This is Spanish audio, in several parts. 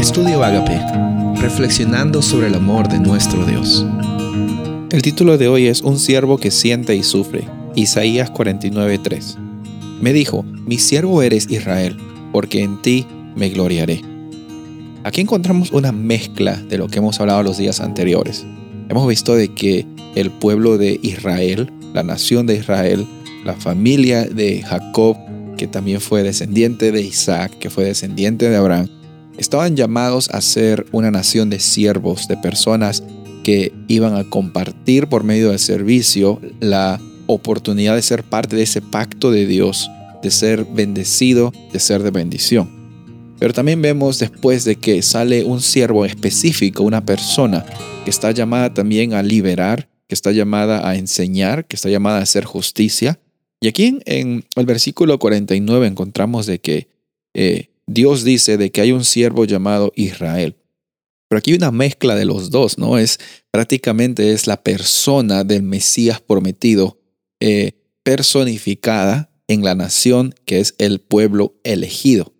Estudio Agape, reflexionando sobre el amor de nuestro Dios. El título de hoy es Un siervo que siente y sufre, Isaías 49:3. Me dijo, mi siervo eres Israel, porque en ti me gloriaré. Aquí encontramos una mezcla de lo que hemos hablado los días anteriores. Hemos visto de que el pueblo de Israel, la nación de Israel, la familia de Jacob, que también fue descendiente de Isaac, que fue descendiente de Abraham, estaban llamados a ser una nación de siervos, de personas que iban a compartir por medio del servicio la oportunidad de ser parte de ese pacto de Dios, de ser bendecido, de ser de bendición. Pero también vemos después de que sale un siervo específico, una persona que está llamada también a liberar, que está llamada a enseñar, que está llamada a hacer justicia. Y aquí en, el versículo 49 encontramos de que eh, Dios dice de que hay un siervo llamado Israel. Pero aquí hay una mezcla de los dos, ¿no? Es prácticamente es la persona del Mesías prometido eh, personificada en la nación que es el pueblo elegido.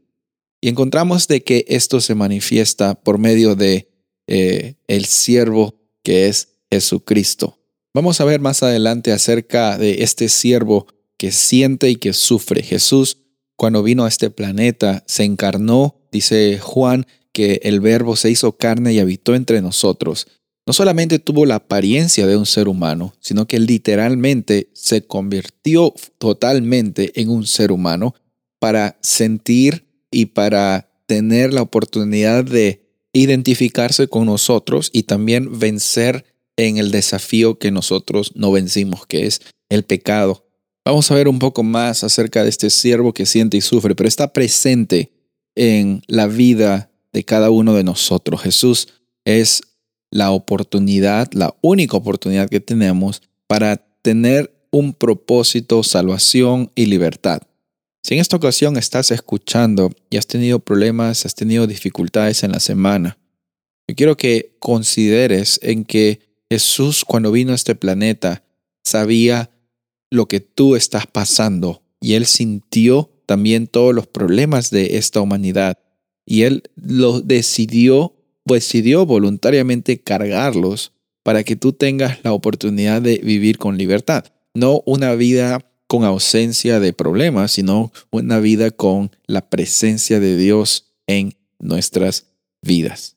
Y encontramos de que esto se manifiesta por medio de eh, el siervo que es Jesucristo. Vamos a ver más adelante acerca de este siervo que siente y que sufre. Jesús cuando vino a este planeta, se encarnó, dice Juan, que el verbo se hizo carne y habitó entre nosotros. No solamente tuvo la apariencia de un ser humano, sino que literalmente se convirtió totalmente en un ser humano para sentir y para tener la oportunidad de identificarse con nosotros y también vencer en el desafío que nosotros no vencimos, que es el pecado. Vamos a ver un poco más acerca de este siervo que siente y sufre, pero está presente en la vida de cada uno de nosotros. Jesús es la oportunidad, la única oportunidad que tenemos para tener un propósito, salvación y libertad. Si en esta ocasión estás escuchando y has tenido problemas, has tenido dificultades en la semana, yo quiero que consideres en que Jesús cuando vino a este planeta sabía lo que tú estás pasando y Él sintió también todos los problemas de esta humanidad y Él lo decidió, decidió voluntariamente cargarlos para que tú tengas la oportunidad de vivir con libertad. No una vida con ausencia de problemas, sino una vida con la presencia de Dios en nuestras vidas.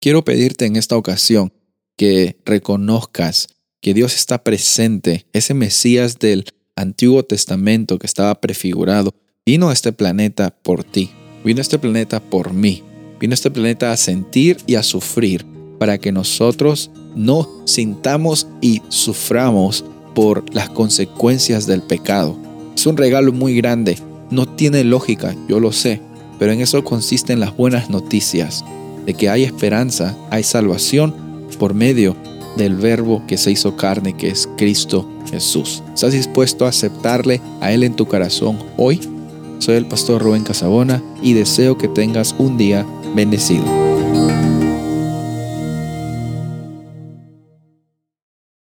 Quiero pedirte en esta ocasión que reconozcas que Dios está presente, ese Mesías del Antiguo Testamento que estaba prefigurado, vino a este planeta por ti, vino a este planeta por mí, vino a este planeta a sentir y a sufrir para que nosotros no sintamos y suframos por las consecuencias del pecado. Es un regalo muy grande, no tiene lógica, yo lo sé, pero en eso consisten las buenas noticias, de que hay esperanza, hay salvación por medio del verbo que se hizo carne, que es Cristo Jesús. ¿Estás dispuesto a aceptarle a Él en tu corazón hoy? Soy el pastor Rubén Casabona y deseo que tengas un día bendecido.